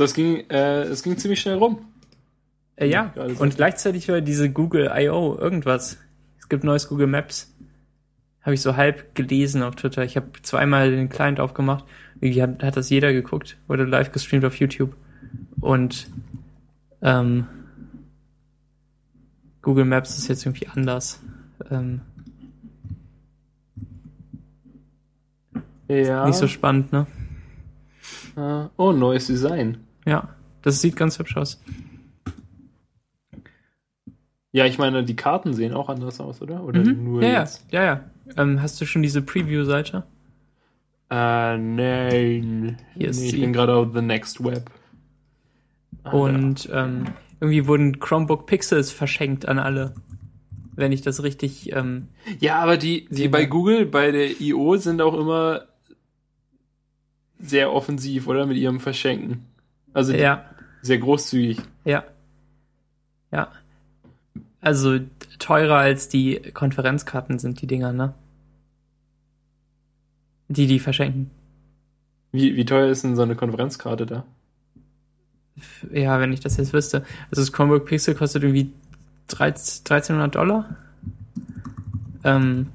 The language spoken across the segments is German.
Das ging, äh, es ging ziemlich schnell rum. Äh, ja, und gleichzeitig war diese Google I.O. irgendwas. Es gibt neues Google Maps. Habe ich so halb gelesen auf Twitter. Ich habe zweimal den Client aufgemacht. Irgendwie hat, hat das jeder geguckt. Wurde live gestreamt auf YouTube. Und ähm, Google Maps ist jetzt irgendwie anders. Ähm, ja. Nicht so spannend, ne? Uh, oh, neues Design. Ja, das sieht ganz hübsch aus. Ja, ich meine, die Karten sehen auch anders aus, oder? Oder Mhm. nur ja, jetzt? ja, ja, ja. Ähm, hast du schon diese Preview-Seite? Äh, nein. Hier ist nee, ich sie. bin gerade auf The Next Web. Ah, Und ähm, irgendwie wurden Chromebook Pixels verschenkt an alle. Wenn ich das richtig. Ähm, Ja, aber die, die bei. Google, bei der I.O. sind auch immer sehr offensiv, oder? Mit ihrem Verschenken. Also ja, sehr großzügig. ja. Ja. Also teurer als die Konferenzkarten sind die Dinger, ne? Die, die verschenken. Wie, wie teuer ist denn so eine Konferenzkarte da? Ja, wenn ich das jetzt wüsste. Also das Chromebook Pixel kostet irgendwie 13, 1300 Dollar. Ähm,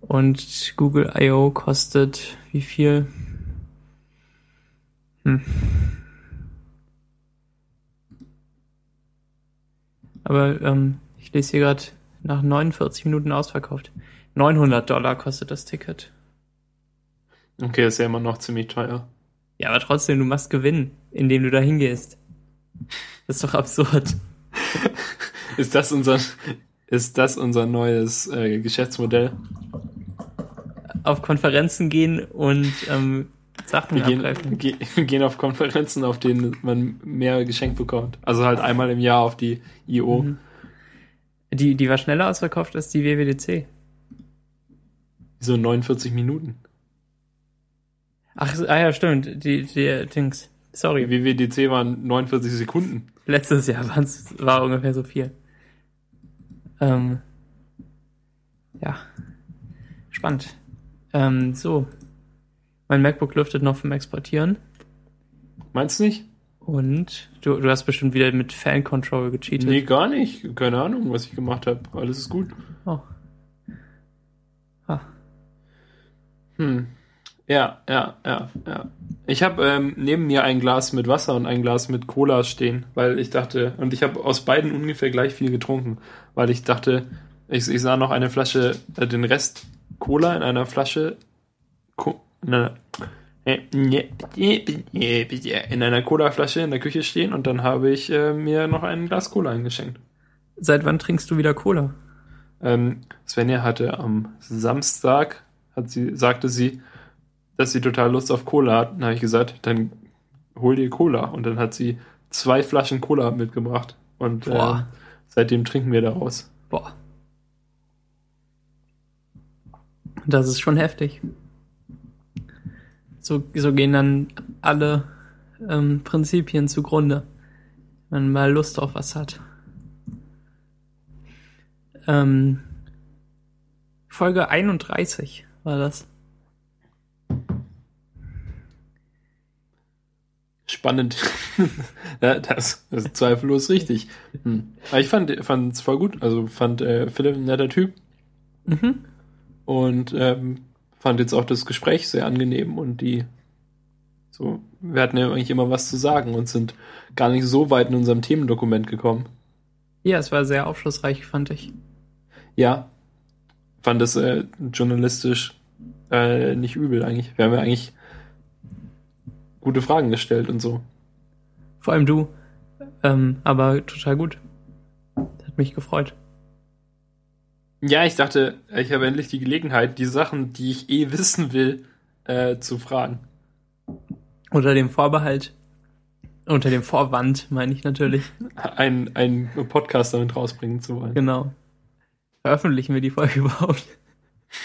und Google I.O. kostet wie viel? Hm. Aber ähm, ich lese hier gerade nach 49 Minuten ausverkauft. 900 Dollar kostet das Ticket. Okay, ist ja immer noch ziemlich teuer. Ja, aber trotzdem, du machst Gewinn, indem du da hingehst. Das ist doch absurd. Ist das unser, ist das unser neues äh, Geschäftsmodell? Auf Konferenzen gehen und ähm, Sachen Wir gehen, abgreifen. ge wir gehen auf Konferenzen, auf denen man mehr geschenkt bekommt. Also halt einmal im Jahr auf die I.O. Mhm. Die, die war schneller ausverkauft als die WWDC. So 49 Minuten. Ach, ah ja, stimmt. Die, die Dings. Sorry. WWDC waren 49 Sekunden. Letztes Jahr war ungefähr so viel. Ähm, ja. Spannend. Ähm, so. Mein MacBook lüftet noch vom Exportieren. Meinst du nicht? Und du, du hast bestimmt wieder mit Fan Control gecheatet. Nee, gar nicht. Keine Ahnung, was ich gemacht habe. Alles ist gut. Oh. Ah. Hm. Ja, ja, ja, ja. Ich habe ähm, neben mir ein Glas mit Wasser und ein Glas mit Cola stehen, weil ich dachte, und ich habe aus beiden ungefähr gleich viel getrunken, weil ich dachte, ich, ich sah noch eine Flasche, äh, den Rest Cola in einer Flasche, Co ne, äh, in einer Cola-Flasche in der Küche stehen und dann habe ich äh, mir noch ein Glas Cola eingeschenkt. Seit wann trinkst du wieder Cola? Ähm, Svenja hatte am Samstag, hat sie, sagte sie, dass sie total Lust auf Cola hat. Dann habe ich gesagt, dann hol dir Cola. Und dann hat sie zwei Flaschen Cola mitgebracht. Und äh, seitdem trinken wir daraus. Boah. Das ist schon heftig. So, so gehen dann alle ähm, Prinzipien zugrunde, wenn man mal Lust auf was hat. Ähm, Folge 31 war das. Spannend. ja, das, ist zweifellos richtig. Hm. Aber ich fand es voll gut. Also fand äh, Philipp ein netter Typ Mhm. und ähm, fand jetzt auch das Gespräch sehr angenehm und die so, wir hatten ja eigentlich immer was zu sagen und sind gar nicht so weit in unserem Themendokument gekommen. Ja, es war sehr aufschlussreich, fand ich. Ja, fand es äh, journalistisch äh, nicht übel eigentlich. Wir haben ja eigentlich gute Fragen gestellt und so. Vor allem du. Ähm, aber total gut. Hat mich gefreut. Ja, ich dachte, ich habe endlich die Gelegenheit, die Sachen, die ich eh wissen will, äh, zu fragen. Unter dem Vorbehalt. Unter dem Vorwand, meine ich natürlich. Ein, ein Podcast damit rausbringen zu wollen. Genau. Veröffentlichen wir die Folge überhaupt?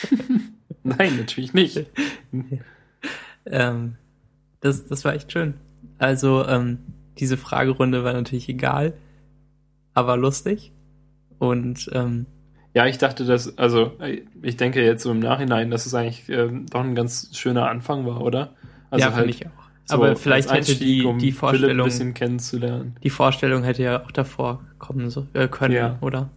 Nein, natürlich nicht. Ähm, das, das war echt schön. Also, ähm, diese Fragerunde war natürlich egal, aber lustig. Und ähm, ja, ich dachte, dass, also ich denke jetzt so im Nachhinein, dass es eigentlich ähm, doch ein ganz schöner Anfang war, oder? Also ja, halt finde ich auch. So Aber vielleicht hätte die, um die Vorstellung, ein bisschen kennenzulernen. Die Vorstellung hätte ja auch davor kommen so, äh, können, ja. oder?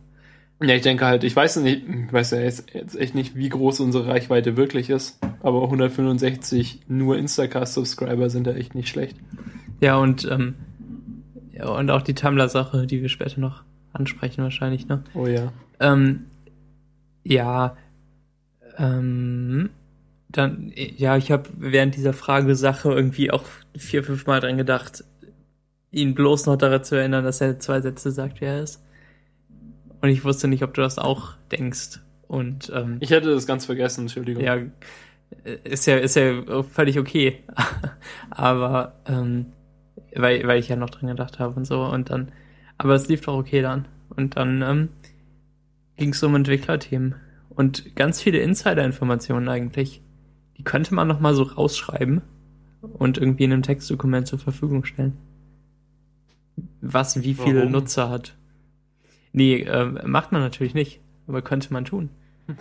Ja, ich denke halt, ich weiß nicht, ich weiß ja jetzt, jetzt echt nicht, wie groß unsere Reichweite wirklich ist, aber 165 nur Instacast-Subscriber sind ja echt nicht schlecht. Ja, und, ähm, ja, und auch die Tumblr-Sache, die wir später noch ansprechen wahrscheinlich, ne? Oh ja. Ähm, ja, ähm, dann, ja, ich habe während dieser Fragesache irgendwie auch vier, fünf Mal dran gedacht, ihn bloß noch daran zu erinnern, dass er zwei Sätze sagt, wer er ist. Und ich wusste nicht, ob du das auch denkst. Und ähm, ich hätte das ganz vergessen, Entschuldigung. Ja, ist ja ist ja völlig okay. aber ähm, weil weil ich ja noch dran gedacht habe und so und dann, aber es lief doch okay dann. Und dann ähm, ging es um Entwicklerthemen und ganz viele Insider-Informationen eigentlich. Die könnte man noch mal so rausschreiben und irgendwie in einem Textdokument zur Verfügung stellen. Was wie viele Warum? Nutzer hat. Nee, äh, macht man natürlich nicht, aber könnte man tun.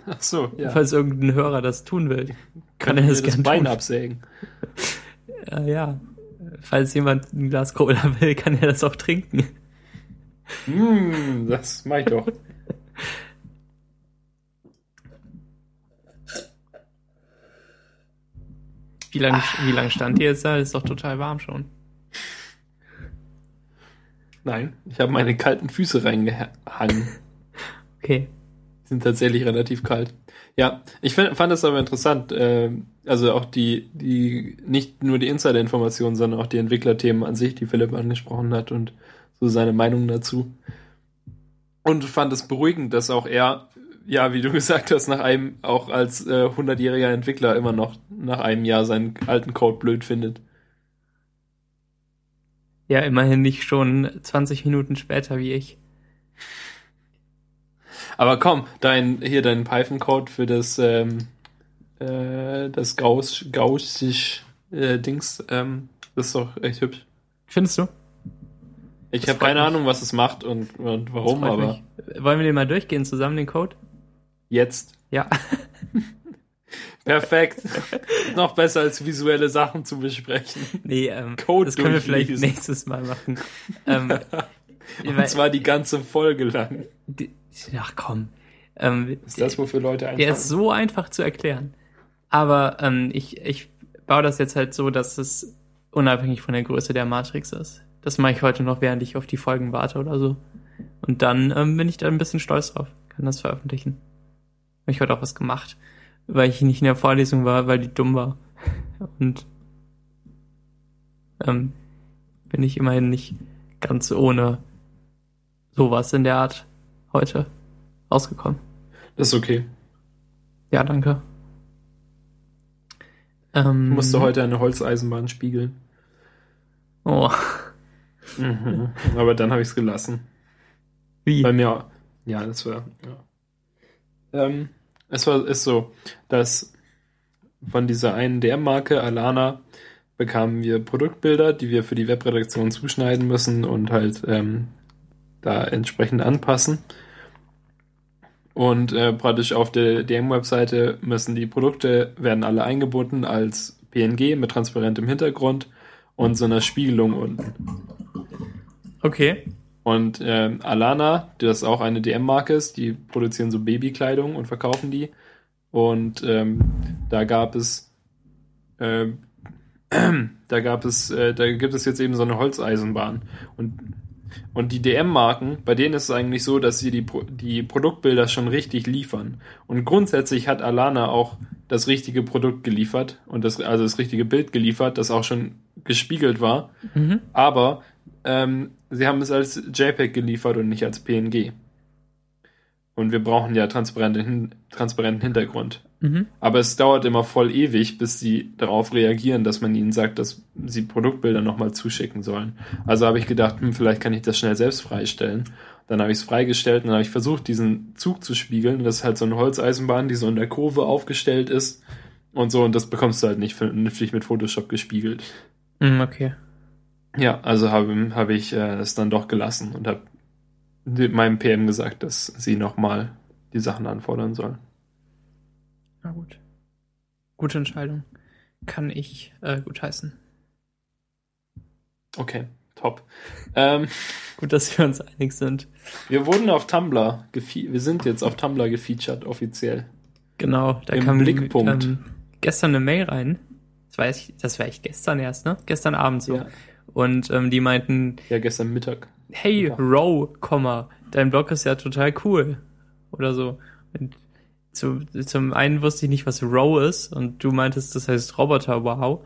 Ach so, ja. Falls irgendein Hörer das tun will, kann er das gerne Bein tun. absägen. äh, ja, falls jemand ein Glas Cola will, kann er das auch trinken. Mm, das mach ich doch. Wie lange wie lang stand ihr jetzt da? Ist doch total warm schon. Nein, ich habe meine kalten Füße reingehangen. Okay. Die sind tatsächlich relativ kalt. Ja, ich find, fand das aber interessant. Äh, also auch die, die, nicht nur die Insider-Informationen, sondern auch die Entwicklerthemen an sich, die Philipp angesprochen hat und so seine Meinung dazu. Und fand es beruhigend, dass auch er ja, wie du gesagt hast, nach einem, auch als äh, 100-jähriger Entwickler immer noch nach einem Jahr seinen alten Code blöd findet. Ja, immerhin nicht schon 20 Minuten später wie ich. Aber komm, dein, hier dein Python-Code für das, ähm, äh, das Gauss, Gaussisch äh, Dings, ähm, das ist doch echt hübsch. Findest du? Ich habe keine mich. Ahnung, was es macht und, und warum, aber. Mich. Wollen wir den mal durchgehen zusammen, den Code? Jetzt. Ja. Perfekt. Noch besser als visuelle Sachen zu besprechen. Nee, ähm, Code das können wir vielleicht nächstes Mal machen. ähm, Und weil, zwar die ganze Folge lang. Die, ach komm. Ähm, ist das, wofür Leute einfach. Der ist so einfach zu erklären. Aber ähm, ich, ich baue das jetzt halt so, dass es unabhängig von der Größe der Matrix ist. Das mache ich heute noch, während ich auf die Folgen warte oder so. Und dann ähm, bin ich da ein bisschen stolz drauf. Kann das veröffentlichen. Habe ich heute auch was gemacht, weil ich nicht in der Vorlesung war, weil die dumm war. Und ähm, bin ich immerhin nicht ganz ohne sowas in der Art heute rausgekommen. Das ist okay. Ja, danke. Ähm, du musst heute eine Holzeisenbahn spiegeln. Oh. Mhm. Aber dann habe ich es gelassen. Wie? Bei mir, ja, das war, ja. Ähm, es war ist so, dass von dieser einen DM-Marke, Alana, bekamen wir Produktbilder, die wir für die Webredaktion zuschneiden müssen und halt ähm, da entsprechend anpassen. Und äh, praktisch auf der DM-Webseite müssen die Produkte, werden alle eingebunden als PNG mit transparentem Hintergrund und so einer Spiegelung unten. Okay. Und äh, Alana, das auch eine DM-Marke ist, die produzieren so Babykleidung und verkaufen die. Und ähm, da gab es, äh, da gab es, äh, da gibt es jetzt eben so eine Holzeisenbahn. Und, und die DM-Marken, bei denen ist es eigentlich so, dass sie die, die Produktbilder schon richtig liefern. Und grundsätzlich hat Alana auch das richtige Produkt geliefert und das, also das richtige Bild geliefert, das auch schon gespiegelt war. Mhm. Aber ähm, sie haben es als JPEG geliefert und nicht als PNG. Und wir brauchen ja transparenten, transparenten Hintergrund. Mhm. Aber es dauert immer voll ewig, bis sie darauf reagieren, dass man ihnen sagt, dass sie Produktbilder nochmal zuschicken sollen. Also habe ich gedacht, hm, vielleicht kann ich das schnell selbst freistellen. Dann habe ich es freigestellt und dann habe ich versucht, diesen Zug zu spiegeln. Das ist halt so eine Holzeisenbahn, die so in der Kurve aufgestellt ist. Und so, und das bekommst du halt nicht vernünftig mit Photoshop gespiegelt. Mhm, okay. Ja, also habe hab ich äh, es dann doch gelassen und habe meinem PM gesagt, dass sie nochmal die Sachen anfordern sollen. Na gut. Gute Entscheidung. Kann ich äh, gutheißen. Okay, top. Ähm, Gut, dass wir uns einig sind. Wir wurden auf Tumblr, wir sind jetzt auf Tumblr gefeatured, offiziell. Genau, da Im kam Blickpunkt. Ähm, gestern eine Mail rein. Das war, echt, das war echt gestern erst, ne? Gestern Abend so. Ja. Und ähm, die meinten. Ja, gestern Mittag. Hey. Row, Komma, dein Blog ist ja total cool. Oder so. Und zu, zum einen wusste ich nicht, was Row ist. Und du meintest, das heißt Roboter, wow.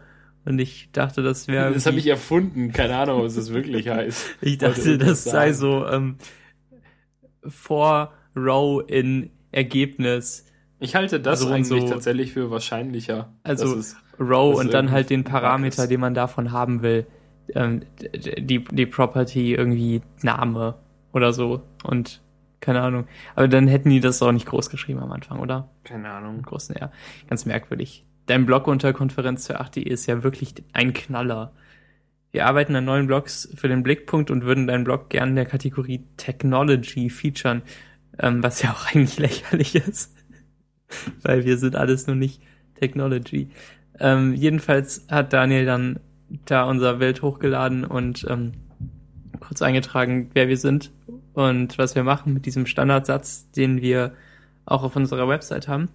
Und ich dachte, das wäre. Das habe ich erfunden. Keine Ahnung, was das wirklich heißt. ich dachte, das sei so ähm, vor Row in Ergebnis. Ich halte das so eigentlich so. tatsächlich für wahrscheinlicher. Also es, Row und dann halt den Parameter, den man davon haben will. Ähm, die, die Property irgendwie Name oder so. Und keine Ahnung. Aber dann hätten die das auch nicht groß geschrieben am Anfang, oder? Keine Ahnung. Großen, ja. Ganz merkwürdig. Dein Blog unter Konferenz 8.de ist ja wirklich ein Knaller. Wir arbeiten an neuen Blogs für den Blickpunkt und würden deinen Blog gerne in der Kategorie Technology featuren, ähm, was ja auch eigentlich lächerlich ist, weil wir sind alles nur nicht Technology. Ähm, jedenfalls hat Daniel dann da unser Bild hochgeladen und ähm, kurz eingetragen, wer wir sind und was wir machen mit diesem Standardsatz, den wir auch auf unserer Website haben.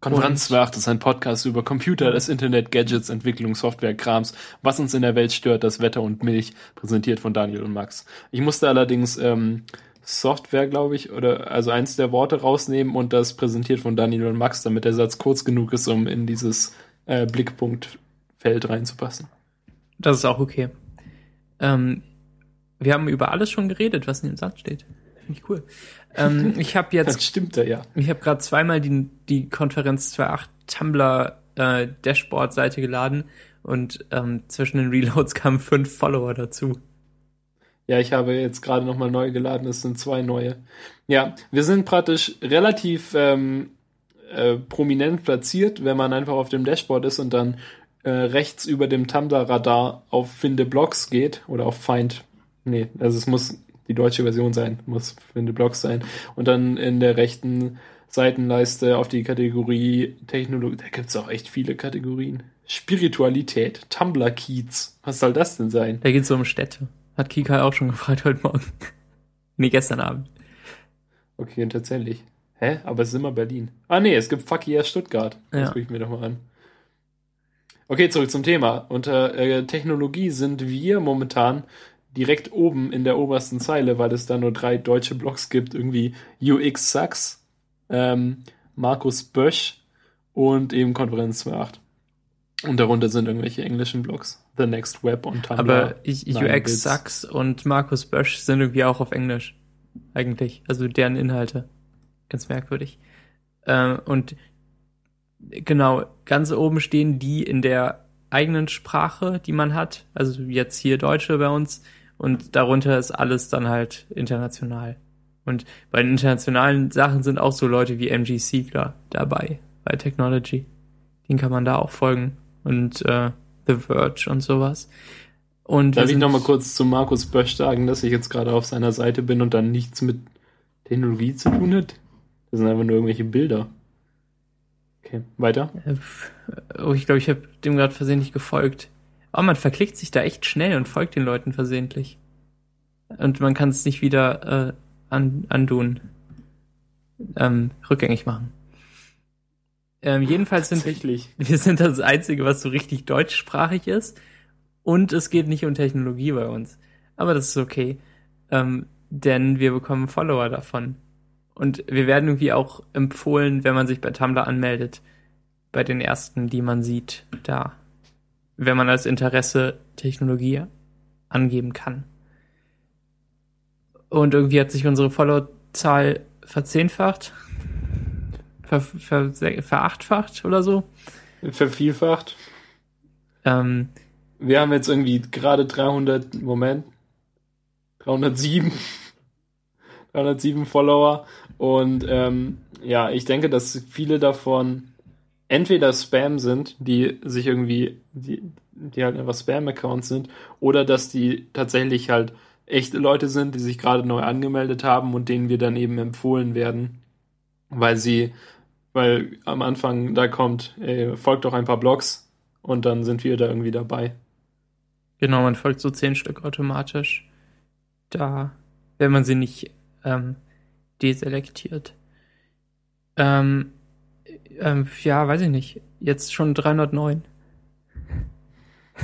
Konferenz 8 ist ein Podcast über Computer, das Internet, Gadgets, Entwicklung, Software, Krams, was uns in der Welt stört, das Wetter und Milch, präsentiert von Daniel und Max. Ich musste allerdings ähm, Software, glaube ich, oder also eins der Worte rausnehmen und das präsentiert von Daniel und Max, damit der Satz kurz genug ist, um in dieses äh, Blickpunktfeld reinzupassen. Das ist auch okay. Ähm, wir haben über alles schon geredet, was in dem Satz steht. Finde ich cool. Ähm, ich habe jetzt. Das stimmt ja. Ich habe gerade zweimal die, die Konferenz 2.8 Tumblr äh, Dashboard-Seite geladen und ähm, zwischen den Reloads kamen fünf Follower dazu. Ja, ich habe jetzt gerade nochmal neu geladen, es sind zwei neue. Ja, wir sind praktisch relativ ähm, äh, prominent platziert, wenn man einfach auf dem Dashboard ist und dann äh, rechts über dem Tumblr-Radar auf Finde Blogs geht oder auf Find. Nee, also es muss die deutsche Version sein, muss Finde Blogs sein. Und dann in der rechten Seitenleiste auf die Kategorie Technologie, da gibt es auch echt viele Kategorien. Spiritualität, Tumblr Kiez. Was soll das denn sein? Da geht es um Städte. Hat Kika auch schon gefragt heute Morgen. nee, gestern Abend. Okay, tatsächlich. Hä? Aber es ist immer Berlin. Ah nee, es gibt Fuck yeah Stuttgart. Das ja. gucke ich mir doch mal an. Okay, zurück zum Thema. Unter äh, Technologie sind wir momentan direkt oben in der obersten Zeile, weil es da nur drei deutsche Blogs gibt, irgendwie UX Sucks, ähm, Markus Bösch und eben Konferenz 2.8. Und darunter sind irgendwelche englischen Blogs. The Next Web und Tumblr. Aber ich, UX Sucks und Markus Bösch sind irgendwie auch auf Englisch. Eigentlich. Also deren Inhalte. Ganz merkwürdig. Äh, und genau, ganz oben stehen die in der eigenen Sprache, die man hat. Also jetzt hier Deutsche bei uns und darunter ist alles dann halt international. Und bei den internationalen Sachen sind auch so Leute wie MG Siegler dabei bei Technology. Den kann man da auch folgen. Und äh, The Verge und sowas. Und Darf ich nochmal kurz zu Markus Bösch sagen, dass ich jetzt gerade auf seiner Seite bin und dann nichts mit Technologie zu tun hat? Das sind einfach nur irgendwelche Bilder. Okay, weiter. Äh, oh, ich glaube, ich habe dem gerade versehentlich gefolgt. Aber man verklickt sich da echt schnell und folgt den Leuten versehentlich. Und man kann es nicht wieder äh, an, undun, ähm, rückgängig machen. Ähm, jedenfalls sind wir sind das Einzige, was so richtig deutschsprachig ist. Und es geht nicht um Technologie bei uns. Aber das ist okay. Ähm, denn wir bekommen Follower davon. Und wir werden irgendwie auch empfohlen, wenn man sich bei Tumblr anmeldet. Bei den ersten, die man sieht, da wenn man als Interesse Technologie angeben kann. Und irgendwie hat sich unsere Followerzahl verzehnfacht, ver, ver, verachtfacht oder so. Vervielfacht. Ähm, Wir haben jetzt irgendwie gerade 300, Moment, 307, 307 Follower und ähm, ja, ich denke, dass viele davon entweder Spam sind, die sich irgendwie, die, die halt einfach Spam-Accounts sind, oder dass die tatsächlich halt echte Leute sind, die sich gerade neu angemeldet haben und denen wir dann eben empfohlen werden, weil sie, weil am Anfang da kommt, ey, folgt doch ein paar Blogs und dann sind wir da irgendwie dabei. Genau, man folgt so zehn Stück automatisch. Da, wenn man sie nicht ähm, deselektiert. Ähm, ähm, ja, weiß ich nicht. Jetzt schon 309.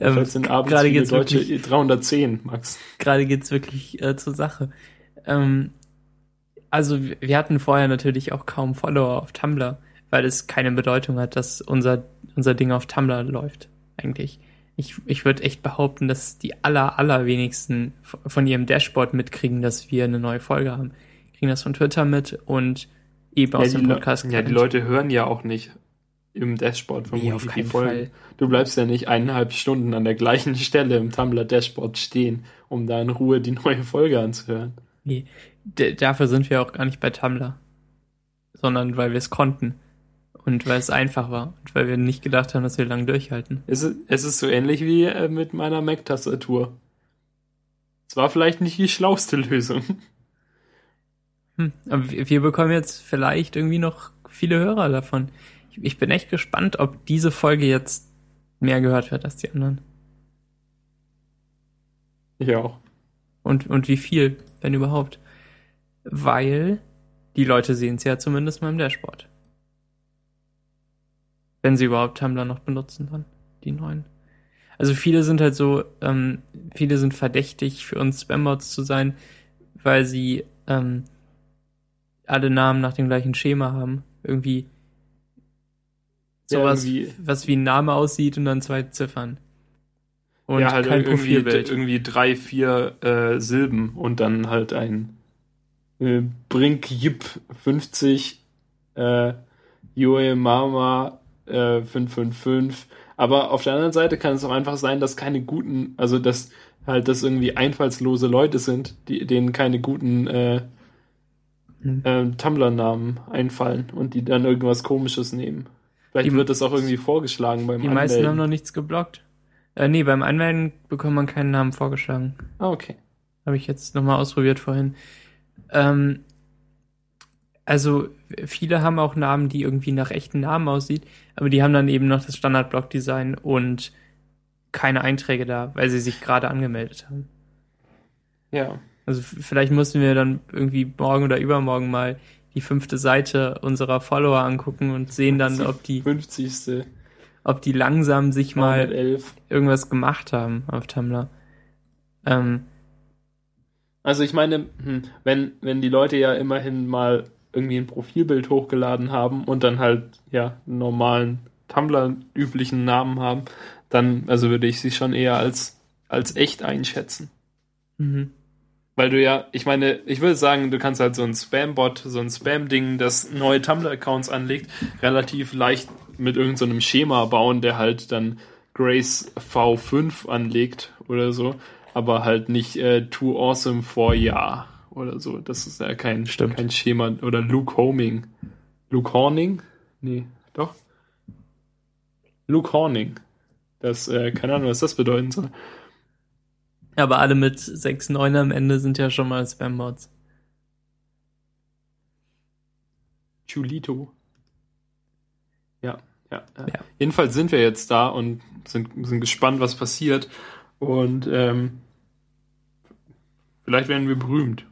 ähm, das sind abends gerade geht's Deutsche wirklich, 310, Max. Gerade geht's wirklich äh, zur Sache. Ähm, also wir hatten vorher natürlich auch kaum Follower auf Tumblr, weil es keine Bedeutung hat, dass unser, unser Ding auf Tumblr läuft, eigentlich. Ich, ich würde echt behaupten, dass die aller, allerwenigsten von ihrem Dashboard mitkriegen, dass wir eine neue Folge haben. Kriegen das von Twitter mit und eben ja, aus dem Podcast. Ja, die Leute hören ja auch nicht im Dashboard von nee, auf keinen Folgen. Fall. Du bleibst ja nicht eineinhalb Stunden an der gleichen Stelle im Tumblr Dashboard stehen, um da in Ruhe die neue Folge anzuhören. Nee, dafür sind wir auch gar nicht bei Tumblr. Sondern weil wir es konnten. Und weil es einfach war. Und weil wir nicht gedacht haben, dass wir lang durchhalten. Es ist, es ist so ähnlich wie äh, mit meiner Mac-Tastatur. Es war vielleicht nicht die schlauste Lösung. Hm, aber wir bekommen jetzt vielleicht irgendwie noch viele Hörer davon. Ich, ich bin echt gespannt, ob diese Folge jetzt mehr gehört wird als die anderen. Ich auch. Und, und wie viel, wenn überhaupt. Weil die Leute sehen es ja zumindest mal im Dashboard. Wenn sie überhaupt Tumblr noch benutzen dann, die neuen. Also viele sind halt so, ähm, viele sind verdächtig für uns Spambots zu sein, weil sie ähm, alle Namen nach dem gleichen Schema haben. Irgendwie sowas, ja, was wie ein Name aussieht und dann zwei Ziffern. Und ja, halt kein irgendwie, Profilbild. Irgendwie drei, vier äh, Silben und dann halt ein äh, Brink Yip 50, äh, Yue Mama äh, 555. Aber auf der anderen Seite kann es auch einfach sein, dass keine guten, also dass halt das irgendwie einfallslose Leute sind, die denen keine guten äh, äh, Tumblr-Namen einfallen und die dann irgendwas komisches nehmen. Vielleicht die, wird das auch irgendwie vorgeschlagen beim Die Anmelden. meisten haben noch nichts geblockt. Äh, nee, beim Anmelden bekommt man keinen Namen vorgeschlagen. Ah, okay. Habe ich jetzt nochmal ausprobiert vorhin. Ähm, also viele haben auch Namen, die irgendwie nach echten Namen aussieht, aber die haben dann eben noch das Standard-Block-Design und keine Einträge da, weil sie sich gerade angemeldet haben. Ja. Also vielleicht müssen wir dann irgendwie morgen oder übermorgen mal die fünfte Seite unserer Follower angucken und sehen dann, ob die 50. ob die langsam sich mal irgendwas gemacht haben auf Tumblr. Ähm, also ich meine, hm, wenn, wenn die Leute ja immerhin mal irgendwie ein Profilbild hochgeladen haben und dann halt, ja, einen normalen Tumblr-üblichen Namen haben, dann, also würde ich sie schon eher als, als echt einschätzen. Mhm. Weil du ja, ich meine, ich würde sagen, du kannst halt so ein Spam-Bot, so ein Spam-Ding, das neue Tumblr-Accounts anlegt, relativ leicht mit irgendeinem so Schema bauen, der halt dann Grace V5 anlegt oder so, aber halt nicht äh, Too Awesome for Ja oder so. Das ist ja kein, Stimmt. kein Schema. Oder Luke Homing. Luke Horning? Nee, doch. Luke Horning. Das, äh, keine Ahnung, was das bedeuten soll. Aber alle mit 6,9 am Ende sind ja schon mal Spam-Mods. Chulito. Ja, ja, ja, ja. Jedenfalls sind wir jetzt da und sind, sind gespannt, was passiert. Und ähm, vielleicht werden wir berühmt.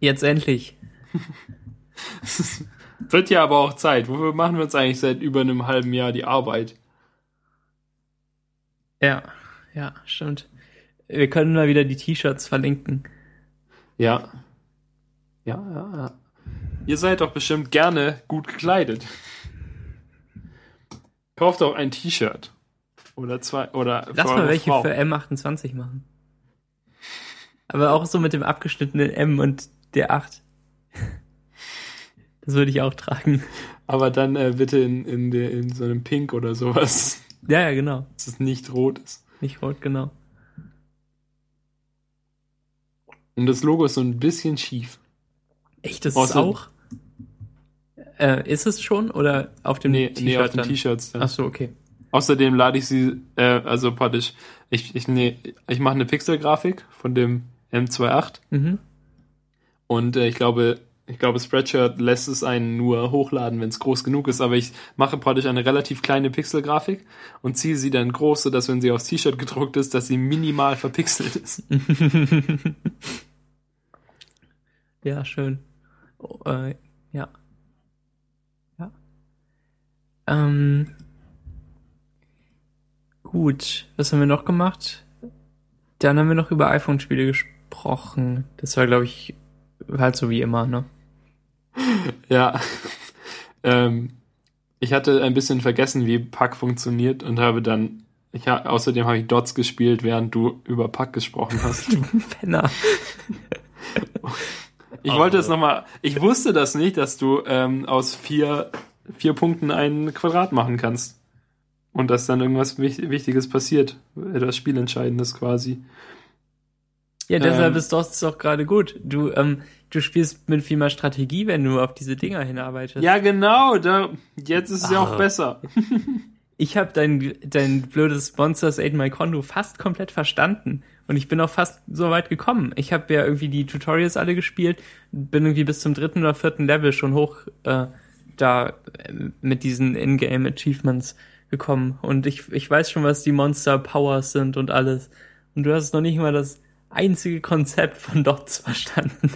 Jetzt endlich. Wird ja aber auch Zeit. Wofür machen wir uns eigentlich seit über einem halben Jahr die Arbeit? Ja, ja, stimmt. Wir können mal wieder die T-Shirts verlinken. Ja. Ja, ja, ja. Ihr seid doch bestimmt gerne gut gekleidet. Kauft doch ein T-Shirt. Oder zwei, oder Lass mal welche Frau. für M28 machen. Aber auch so mit dem abgeschnittenen M und der 8. Das würde ich auch tragen. Aber dann äh, bitte in, in, de, in so einem Pink oder sowas. Ja, ja, genau. Dass es nicht rot ist. Nicht rot, genau. Und das Logo ist so ein bisschen schief. Echt, das ist auch? Äh, ist es schon oder auf dem nee, T-Shirt? Nee, auf den T-Shirts. Ach so, okay. Außerdem lade ich sie, äh, also praktisch, ich, ich, nee, ich mache eine Pixelgrafik von dem M28 Mhm. und äh, ich glaube, ich glaube, Spreadshirt lässt es einen nur hochladen, wenn es groß genug ist, aber ich mache praktisch eine relativ kleine Pixelgrafik und ziehe sie dann groß, sodass, wenn sie aufs T-Shirt gedruckt ist, dass sie minimal verpixelt ist. Ja, schön. Oh, äh, ja. Ja. Ähm, gut, was haben wir noch gemacht? Dann haben wir noch über iPhone-Spiele gesprochen. Das war, glaube ich, halt so wie immer, ne? Ja. ähm, ich hatte ein bisschen vergessen, wie Pack funktioniert und habe dann, ich ha außerdem habe ich Dots gespielt, während du über Pack gesprochen hast. Penner. Ich wollte es nochmal, ich wusste das nicht, dass du ähm, aus vier, vier Punkten ein Quadrat machen kannst. Und dass dann irgendwas Wich- Wichtiges passiert. Etwas Spielentscheidendes quasi. Ja, deshalb Ähm. ist Dots doch gerade gut. Du, ähm, du spielst mit viel mehr Strategie, wenn du auf diese Dinger hinarbeitest. Ja, genau, da, jetzt ist es ja auch Ah. besser. Ich habe dein, dein blödes Sponsors Aid My Condo fast komplett verstanden. Und ich bin auch fast so weit gekommen. Ich habe ja irgendwie die Tutorials alle gespielt, bin irgendwie bis zum dritten oder vierten Level schon hoch äh, da äh, mit diesen Ingame Achievements gekommen. Und ich, ich weiß schon, was die Monster Powers sind und alles. Und du hast noch nicht mal das einzige Konzept von Dots verstanden.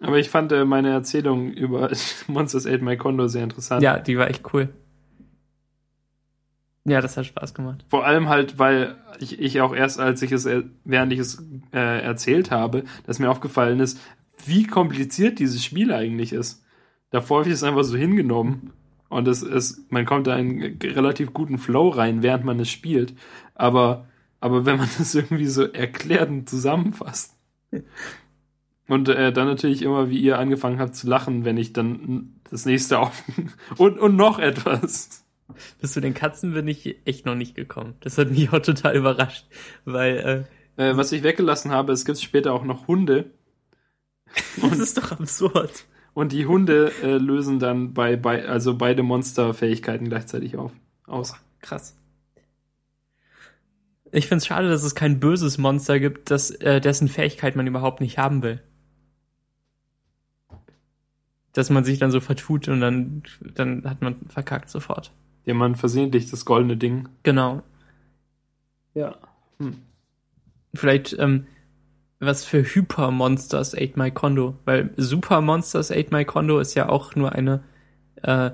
Aber ich fand äh, meine Erzählung über Monsters Ate My Condo sehr interessant. Ja, die war echt cool. Ja, das hat Spaß gemacht. Vor allem halt, weil ich, ich auch erst, als ich es, äh, während ich es äh, erzählt habe, dass mir aufgefallen ist, wie kompliziert dieses Spiel eigentlich ist. Davor habe ich es einfach so hingenommen. Und es ist, man kommt da in einen relativ guten Flow rein, während man es spielt. Aber, aber wenn man das irgendwie so erklärt und zusammenfasst. Und äh, dann natürlich immer, wie ihr angefangen habt zu lachen, wenn ich dann das nächste auf und, und noch etwas. Bis zu den Katzen bin ich echt noch nicht gekommen. Das hat mich auch total überrascht, weil äh, Äh, was ich weggelassen habe, es gibt später auch noch Hunde. das ist doch absurd. Und die Hunde äh, lösen dann bei, bei also beide Monsterfähigkeiten gleichzeitig auf, aus. Krass. Ich find's schade, dass es kein böses Monster gibt, das, äh, dessen Fähigkeit man überhaupt nicht haben will. Dass man sich dann so vertut und dann, dann hat man verkackt sofort. Jemand versehentlich das goldene Ding. Genau. Ja. Vielleicht, ähm, was für Hyper-Monsters Ate My Condo, weil Super Monsters Ate My Condo ist ja auch nur eine äh,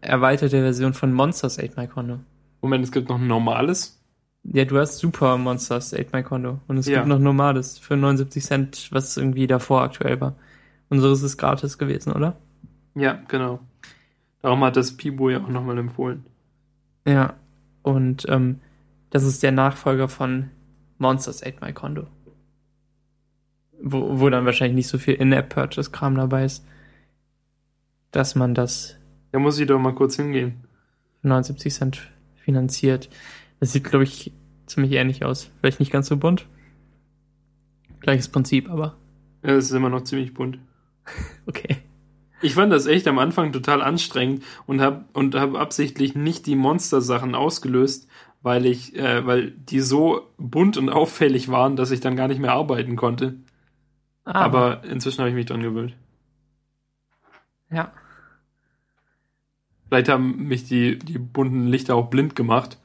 erweiterte Version von Monsters Ate My Condo. Moment, es gibt noch ein normales. Ja, du hast Super Monsters Ate My Condo und es Ja. gibt noch normales für 79 Cent, was irgendwie davor aktuell war. Unseres ist gratis gewesen, oder? Ja, genau. Darum hat das Pibo ja auch nochmal empfohlen. Ja. Und ähm, das ist der Nachfolger von Monsters Ate My Condo. Wo, wo dann wahrscheinlich nicht so viel In-App-Purchase-Kram dabei ist, dass man das Da muss ich doch mal kurz hingehen. für 79 Cent finanziert. Das sieht, glaube ich, ziemlich ähnlich aus. Vielleicht nicht ganz so bunt. Gleiches Prinzip, aber Ja, Es ist immer noch ziemlich bunt. okay. Ich fand das echt am Anfang total anstrengend und habe und hab absichtlich nicht die Monster-Sachen ausgelöst, weil ich, äh, weil die so bunt und auffällig waren, dass ich dann gar nicht mehr arbeiten konnte. Ah, Aber inzwischen habe ich mich dran gewöhnt. ja. Vielleicht haben mich die, die bunten Lichter auch blind gemacht.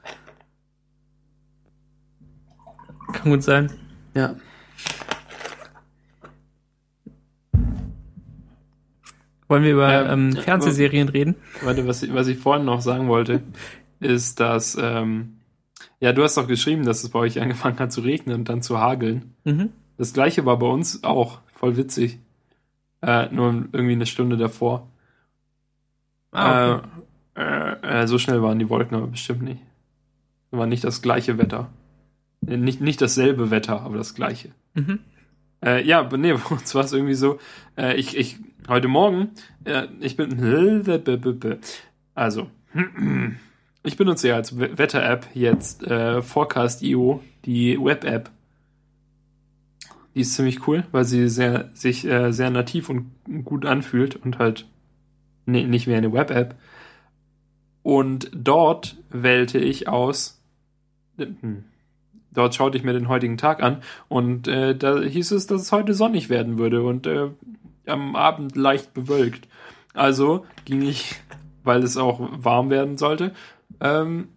Kann gut sein. Ja. Wollen wir über Ähm, ähm, Fernsehserien reden? Warte, was ich, was ich vorhin noch sagen wollte, ist, dass, ähm, ja, du hast doch geschrieben, dass es bei euch angefangen hat zu regnen und dann zu hageln. Mhm. Das gleiche war bei uns auch. Voll witzig. Äh, nur irgendwie eine Stunde davor. Ah, okay. äh, äh, so schnell waren die Wolken aber bestimmt nicht. War nicht das gleiche Wetter. Äh, Nicht, nicht dasselbe Wetter, aber das gleiche. Mhm. Äh, ja, aber nee, bei uns war es irgendwie so, äh, ich, ich, heute Morgen, äh, ich bin, also, ich benutze ja als We- Wetter-App jetzt äh, Forecast.io, die Web-App. Die ist ziemlich cool, weil sie sehr, sich äh, sehr nativ und gut anfühlt und halt nee, nicht wie eine Web-App. Und dort wählte ich aus, hm, dort schaute ich mir den heutigen Tag an und äh, da hieß es, dass es heute sonnig werden würde und äh, am Abend leicht bewölkt. Also ging ich, weil es auch warm werden sollte, ähm,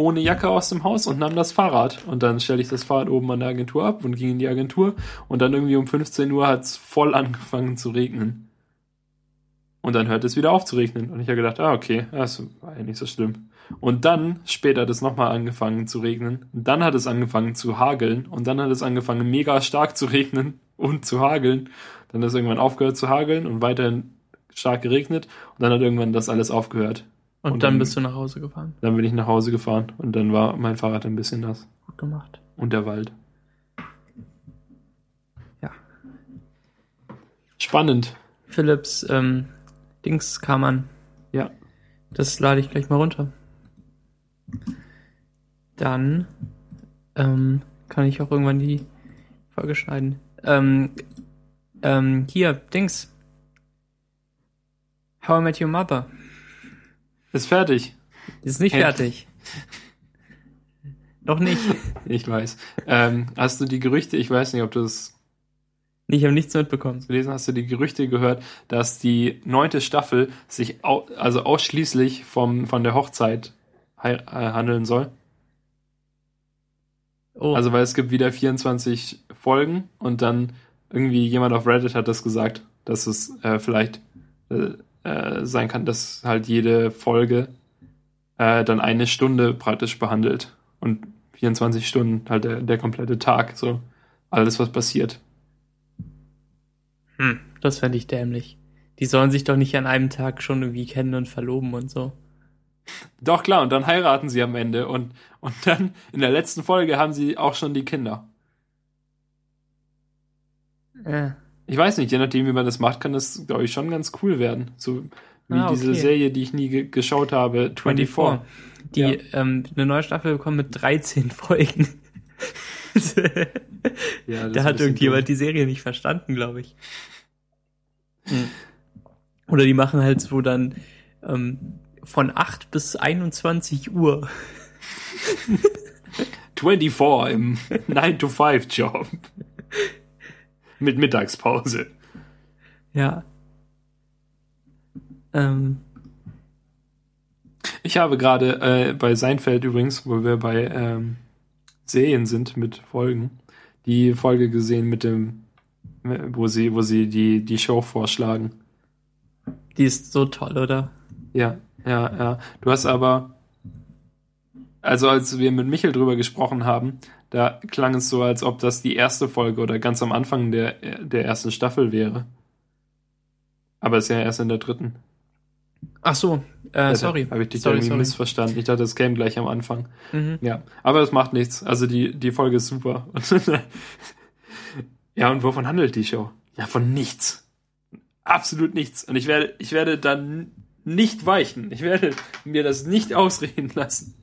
ohne Jacke aus dem Haus und nahm das Fahrrad. Und dann stelle ich das Fahrrad oben an der Agentur ab und ging in die Agentur. Und dann irgendwie um 15 Uhr hat es voll angefangen zu regnen. Und dann hört es wieder auf zu regnen. Und ich habe gedacht, ah, okay, das war ja nicht so schlimm. Und dann, später hat es nochmal angefangen zu regnen. Und dann hat es angefangen zu hageln. Und dann hat es angefangen mega stark zu regnen und zu hageln. Dann hat es irgendwann aufgehört zu hageln und weiterhin stark geregnet. Und dann hat irgendwann das alles aufgehört. Und, und dann, dann, bist du nach Hause gefahren. Dann bin ich nach Hause gefahren und dann war mein Fahrrad ein bisschen nass. Gut gemacht. Und der Wald. Ja. Spannend. Philips ähm, Dings kam an. Ja. Das lade ich gleich mal runter. Dann ähm, kann ich auch irgendwann die Folge schneiden. Ähm, ähm, hier, Dings. How I Met Your Mother. Ist fertig. Ist nicht fertig. Noch nicht. Ich weiß. Ähm, hast du die Gerüchte, ich weiß nicht, ob du es. Ich habe nichts mitbekommen. Gelesen hast du die Gerüchte gehört, dass die neunte Staffel sich au also ausschließlich vom, von der Hochzeit äh, handeln soll? Oh. Also, weil es gibt wieder 24 Folgen und dann irgendwie jemand auf Reddit hat das gesagt, dass es äh, vielleicht äh, äh, sein kann, dass halt jede Folge äh, dann eine Stunde praktisch behandelt und 24 Stunden halt der, der komplette Tag, so alles, was passiert. Hm, das fände ich dämlich. Die sollen sich doch nicht an einem Tag schon irgendwie kennen und verloben und so. Doch klar, und dann heiraten sie am Ende und, und dann in der letzten Folge haben sie auch schon die Kinder. Ja. Ich weiß nicht, je nachdem, wie man das macht, kann das, glaube ich, schon ganz cool werden. So wie ah, okay. diese Serie, die ich nie ge geschaut habe, 24. 24. Die ja. ähm, eine neue Staffel bekommen mit 13 Folgen. ja, da hat irgendjemand die Serie nicht verstanden, glaube ich. Hm. Oder die machen halt so dann ähm, von 8 bis 21 Uhr. 24 im 9-to-5-Job. Mit Mittagspause. Ja. Ähm. Ich habe gerade äh, bei Seinfeld übrigens, wo wir bei ähm, Serien sind mit Folgen, die Folge gesehen mit dem, wo sie, wo sie die, die Show vorschlagen. Die ist so toll, oder? Ja, ja, ja. Du hast aber, also als wir mit Michel drüber gesprochen haben, da klang es so, als ob das die erste Folge oder ganz am Anfang der, der ersten Staffel wäre. Aber es ist ja erst in der dritten. Ach so, äh, sorry. Habe ich dich sorry, irgendwie sorry. missverstanden. Ich dachte, das käme gleich am Anfang. Mhm. Ja, aber es macht nichts. Also die, die Folge ist super. ja, und wovon handelt die Show? Ja, von nichts. Absolut nichts. Und ich werde, ich werde dann nicht weichen. Ich werde mir das nicht ausreden lassen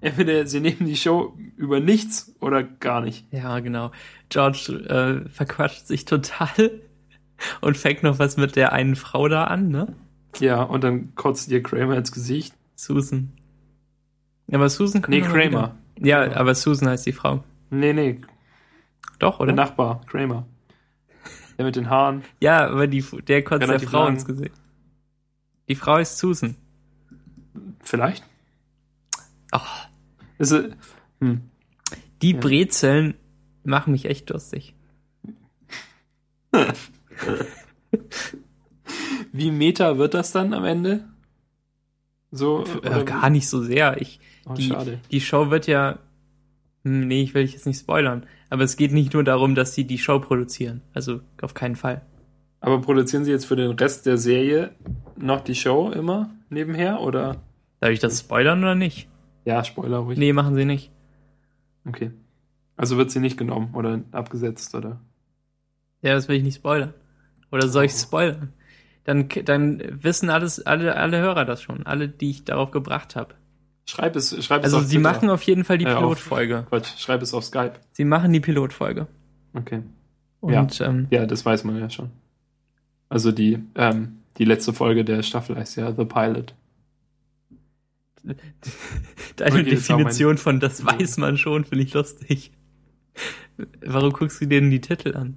entweder sie nehmen die Show über nichts oder gar nicht. Ja, genau. George äh, verquatscht sich total und fängt noch was mit der einen Frau da an, ne? Ja, und dann kotzt ihr Kramer ins Gesicht. Susan. Ja, aber Susan kommt Nee, Kramer. Ja, Kramer. aber Susan heißt die Frau. Nee, nee. Doch, oder? Der Nachbar, Kramer. Der mit den Haaren. Ja, aber die, der kotzt der Frau lang. ins Gesicht. Die Frau ist Susan. Vielleicht? Ach. Ist, hm. Die ja. Brezeln machen mich echt durstig. Wie meta wird das dann am Ende? So äh, gar nicht so sehr. Ich, oh, die, schade. die Show wird ja. Hm, nee, ich will jetzt nicht spoilern. Aber es geht nicht nur darum, dass sie die Show produzieren. Also auf keinen Fall. Aber produzieren sie jetzt für den Rest der Serie noch die Show immer nebenher oder? Darf ich das spoilern oder nicht? Ja, Spoiler ruhig. Nee, machen sie nicht. Okay. Also wird sie nicht genommen oder abgesetzt, oder? Ja, das will ich nicht spoilern. Oder soll ich oh. spoilern? Dann, dann wissen alles, alle, alle Hörer das schon, alle, die ich darauf gebracht habe. Schreib es, schreib also es sie machen auf jeden Fall die Pilotfolge. Äh, Quatsch, schreib es auf Skype. Sie machen die Pilotfolge. Okay. Und ja. Ähm, ja, das weiß man ja schon. Also die, ähm, die letzte Folge der Staffel heißt ja The Pilot. Deine Definition von das weiß man schon, finde ich lustig. Warum guckst du dir denn die Titel an?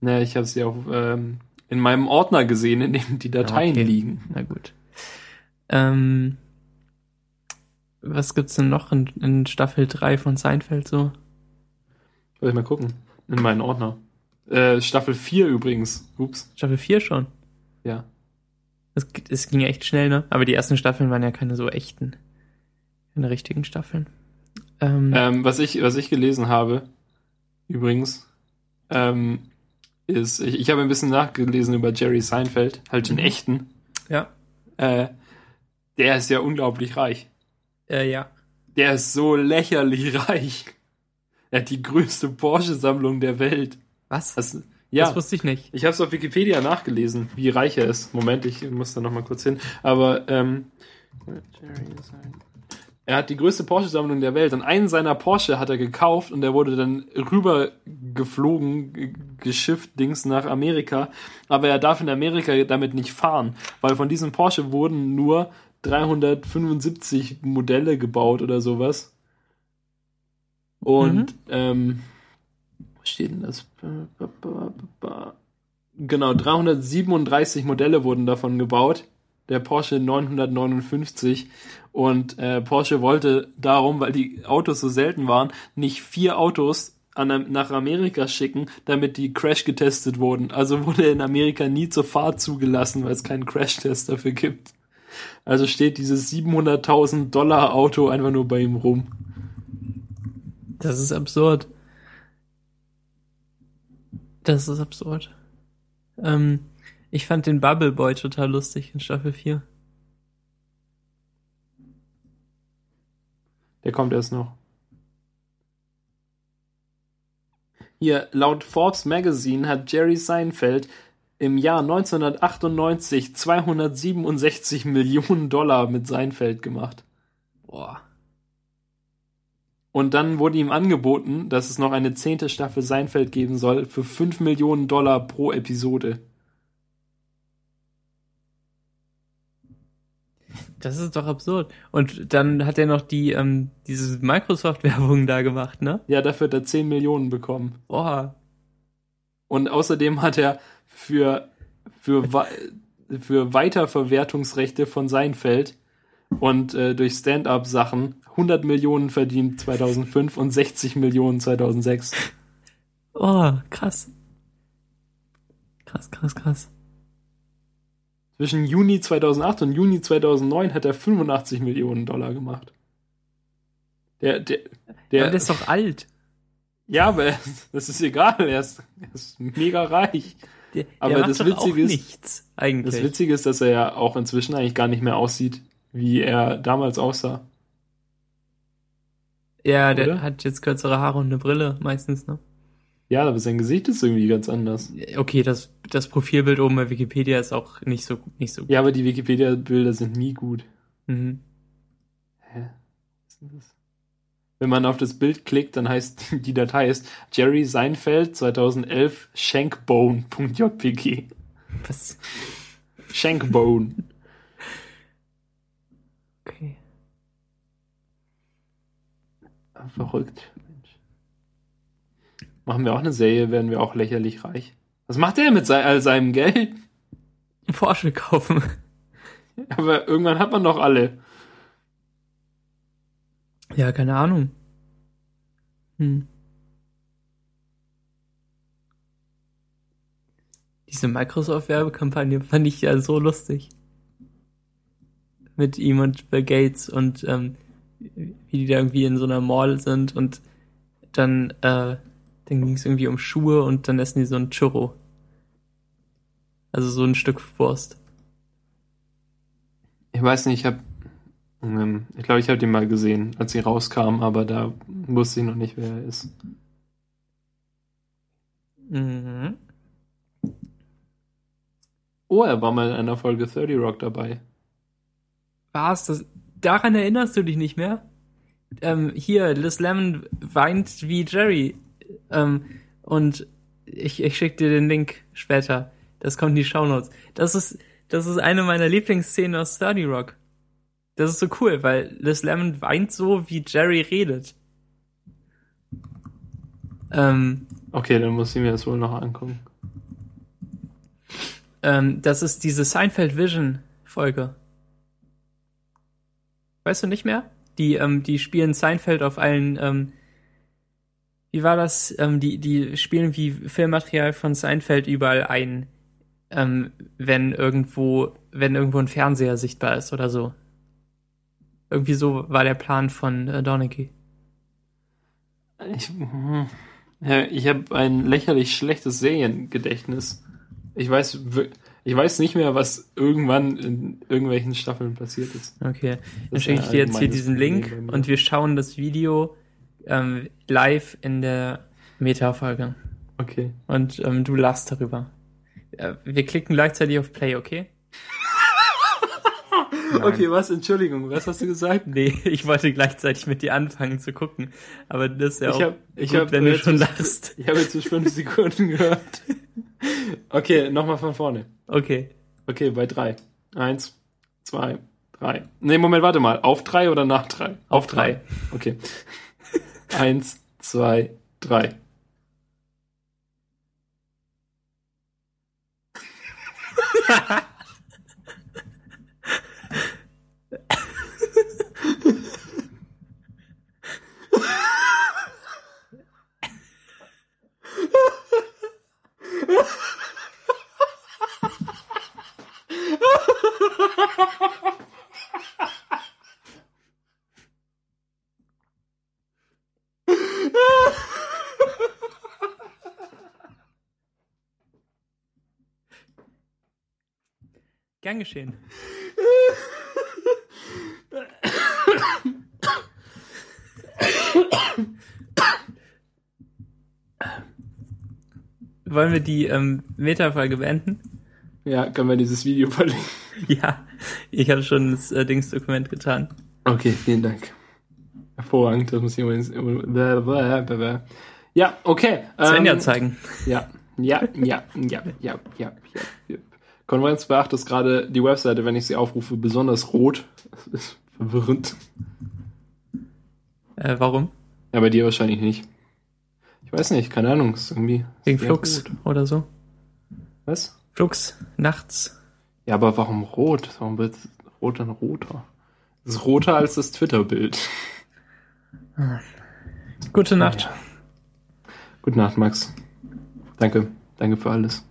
Naja, ich habe sie auch ähm, in meinem Ordner gesehen, in dem die Dateien okay. liegen. Na gut. Ähm, was gibt's denn noch in, in Staffel 3 von Seinfeld so? Soll ich mal gucken. In meinen Ordner. Äh, Staffel 4 übrigens. Ups. Staffel 4 schon? Ja. Es, es ging echt schnell, ne? Aber die ersten Staffeln waren ja keine so echten, keine richtigen Staffeln. Ähm, ähm, was, ich, was ich gelesen habe, übrigens, ähm, ist, ich, ich habe ein bisschen nachgelesen über Jerry Seinfeld, halt den mhm. echten. Ja. Äh, der ist ja unglaublich reich. Äh, ja. Der ist so lächerlich reich. Er hat die größte Porsche-Sammlung der Welt. Was? Das, ja, das wusste ich nicht. Ich habe es auf Wikipedia nachgelesen, wie reich er ist. Moment, ich muss da noch mal kurz hin. Aber ähm, er hat die größte Porsche-Sammlung der Welt und einen seiner Porsche hat er gekauft und der wurde dann rüber geflogen, geschifft, Dings nach Amerika. Aber er darf in Amerika damit nicht fahren, weil von diesem Porsche wurden nur 375 Modelle gebaut oder sowas. Und mhm. ähm, steht denn das? Genau, 337 Modelle wurden davon gebaut. Der Porsche 959. Und äh, Porsche wollte darum, weil die Autos so selten waren, nicht vier Autos an, nach Amerika schicken, damit die Crash getestet wurden. Also wurde in Amerika nie zur Fahrt zugelassen, weil es keinen Crash-Test dafür gibt. Also steht dieses 700.000 Dollar Auto einfach nur bei ihm rum. Das ist absurd. Das ist absurd. Ähm, ich fand den Bubble Boy total lustig in Staffel 4. Der kommt erst noch. Hier, laut Forbes Magazine hat Jerry Seinfeld im Jahr 1998 267 Millionen Dollar mit Seinfeld gemacht. Boah. Und dann wurde ihm angeboten, dass es noch eine zehnte Staffel Seinfeld geben soll für 5 Millionen Dollar pro Episode. Das ist doch absurd. Und dann hat er noch die, ähm, diese Microsoft-Werbung da gemacht, ne? Ja, dafür hat er 10 Millionen bekommen. Boah. Und außerdem hat er für, für, für Weiterverwertungsrechte von Seinfeld und äh, durch Stand-up-Sachen 100 Millionen verdient 2005 und 60 Millionen 2006. Oh, krass. Krass, krass, krass. Zwischen Juni 2008 und Juni 2009 hat er 85 Millionen Dollar gemacht. Der, der, der, der ist doch alt. Ja, aber das ist egal, er ist, er ist mega reich. Der, aber das Witzige ist, nichts, eigentlich. Das Witzige ist, dass er ja auch inzwischen eigentlich gar nicht mehr aussieht, wie er damals aussah. Ja, Oder? der hat jetzt kürzere Haare und eine Brille meistens, ne? Ja, aber sein Gesicht ist irgendwie ganz anders. Okay, das, das Profilbild oben bei Wikipedia ist auch nicht so, nicht so gut. Ja, aber die Wikipedia-Bilder sind nie gut. Mhm. Hä? Was ist denn das? Wenn man auf das Bild klickt, dann heißt die Datei ist Jerry Seinfeld 2011 shankbone.jpg. Was? Shankbone. Okay. Verrückt. Mensch. Machen wir auch eine Serie, werden wir auch lächerlich reich. Was macht der mit all seinem Geld? Porsche kaufen. Aber irgendwann hat man doch alle. Ja, keine Ahnung. Hm. Diese Microsoft-Werbekampagne fand ich ja so lustig. Mit ihm und Bill Gates und ähm, wie die da irgendwie in so einer Mall sind und dann, äh, dann ging es irgendwie um Schuhe und dann essen die so ein Churro. Also so ein Stück Wurst. Ich weiß nicht, ich habe ähm, ich glaube, ich habe den mal gesehen, als sie rauskam, aber da wusste ich noch nicht, wer er ist. Mhm. Oh, er war mal in einer Folge 30 Rock dabei. Was? Das, daran erinnerst du dich nicht mehr? Ähm, hier, Liz Lemon weint wie Jerry. Ähm, Und ich, ich schicke dir den Link später. Das kommt in die Shownotes. Das ist, das ist eine meiner Lieblingsszenen aus 30 Rock. Das ist so cool, weil Liz Lemon weint so, wie Jerry redet. Ähm, okay, dann muss ich mir das wohl noch angucken. Ähm, das ist diese Seinfeld Vision Folge. Weißt du nicht mehr? Die, ähm, die spielen Seinfeld auf allen, ähm, wie war das? Ähm, die, die spielen wie Filmmaterial von Seinfeld überall ein, ähm, wenn irgendwo, wenn irgendwo ein Fernseher sichtbar ist oder so. Irgendwie so war der Plan von äh, Donaghy. Ich, hm, ja, ich habe ein lächerlich schlechtes Seriengedächtnis. Ich weiß, ich weiß nicht mehr, was irgendwann in irgendwelchen Staffeln passiert ist. Okay, dann schicke ich dir jetzt hier diesen Link und wir schauen das Video ähm, live in der Meta-Folge. Okay. Und ähm, du lachst darüber. Äh, wir klicken gleichzeitig auf Play, okay? Okay, was? Entschuldigung, was hast du gesagt? Nee, ich wollte gleichzeitig mit dir anfangen zu gucken. Aber das ist ja ich auch hab, ich gut, hab, wenn du schon lachst. Ich habe jetzt nicht fünf Sekunden gehört. Okay, nochmal von vorne. Okay. Okay, bei drei. Eins, zwei, drei. Nee, Moment, warte mal. Auf drei oder nach drei? Auf, Auf drei. drei. Okay. Eins, zwei, drei. Gern geschehen. Wollen wir die ähm, Meta-Folge beenden? Ja, können wir dieses Video verlinken? Ja, ich habe schon das äh, Dingsdokument getan. Okay, vielen Dank. Hervorragend, das muss ich übrigens. Ja, okay. Svenja ähm, zeigen. Ja, ja, ja, ja, ja, ja, ja. Konferenz beachtet gerade die Webseite, wenn ich sie aufrufe, besonders rot. Das ist verwirrend. Äh, warum? Ja, bei dir wahrscheinlich nicht. Ich weiß nicht, keine Ahnung. Ist irgendwie Wegen Flux gut. oder so. Was? Flux, nachts. Ja, aber warum rot? Warum wird rot dann roter? Das ist roter als das Twitter-Bild. Gute Nacht. Ja. Gute Nacht, Max. Danke. Danke für alles.